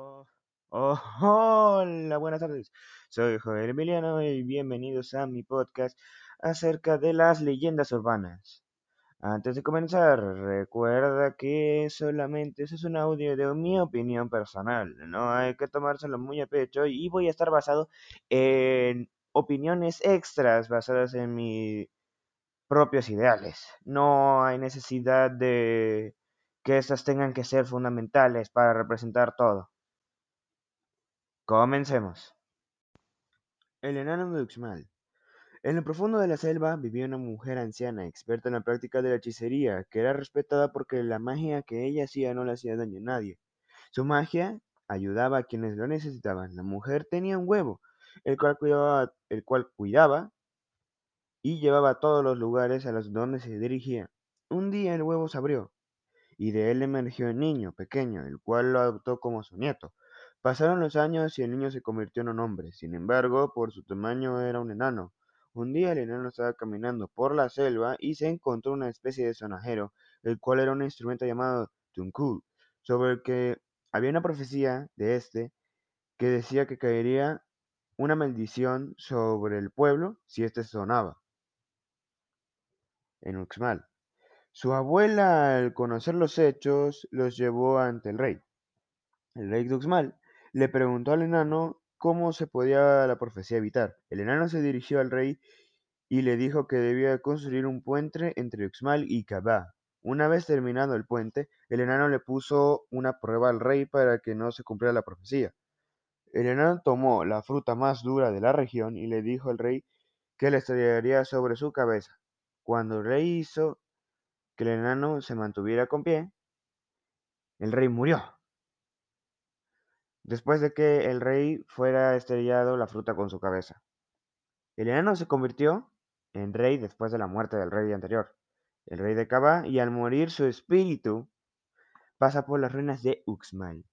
Oh, hola, buenas tardes. Soy Joel Emiliano y bienvenidos a mi podcast acerca de las leyendas urbanas. Antes de comenzar, recuerda que solamente eso es un audio de mi opinión personal. No hay que tomárselo muy a pecho y voy a estar basado en opiniones extras basadas en mis propios ideales. No hay necesidad de que estas tengan que ser fundamentales para representar todo. Comencemos. El enano de Uxmal. En lo profundo de la selva vivía una mujer anciana, experta en la práctica de la hechicería, que era respetada porque la magia que ella hacía no le hacía daño a nadie. Su magia ayudaba a quienes lo necesitaban. La mujer tenía un huevo, el cual cuidaba, el cual cuidaba y llevaba a todos los lugares a los donde se dirigía. Un día el huevo se abrió, y de él emergió un niño pequeño, el cual lo adoptó como su nieto. Pasaron los años y el niño se convirtió en un hombre. Sin embargo, por su tamaño era un enano. Un día el enano estaba caminando por la selva y se encontró una especie de sonajero, el cual era un instrumento llamado tunkul, sobre el que había una profecía de este que decía que caería una maldición sobre el pueblo si éste sonaba. En Uxmal. Su abuela, al conocer los hechos, los llevó ante el rey. El rey de Uxmal le preguntó al enano cómo se podía la profecía evitar. El enano se dirigió al rey y le dijo que debía construir un puente entre Uxmal y Kabah. Una vez terminado el puente, el enano le puso una prueba al rey para que no se cumpliera la profecía. El enano tomó la fruta más dura de la región y le dijo al rey que la estrellaría sobre su cabeza. Cuando el rey hizo que el enano se mantuviera con pie, el rey murió después de que el rey fuera estrellado la fruta con su cabeza. El enano se convirtió en rey después de la muerte del rey anterior, el rey de Kaba, y al morir su espíritu pasa por las ruinas de Uxmal.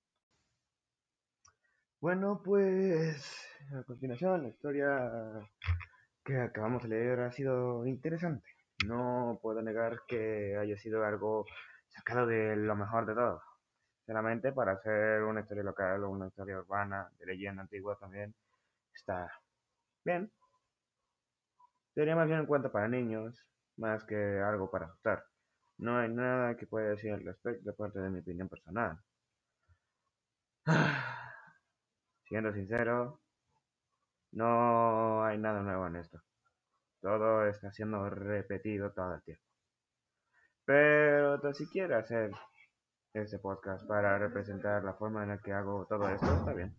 Bueno, pues a continuación la historia que acabamos de leer ha sido interesante. No puedo negar que haya sido algo sacado de lo mejor de todo. Sinceramente, para hacer una historia local o una historia urbana, de leyenda antigua también, está bien. Sería más bien un cuento para niños, más que algo para asustar. No hay nada que pueda decir al respecto, aparte de mi opinión personal. Siendo sincero, no hay nada nuevo en esto. Todo está siendo repetido todo el tiempo. Pero tan siquiera hacer este podcast para representar la forma en la que hago todo esto, está bien.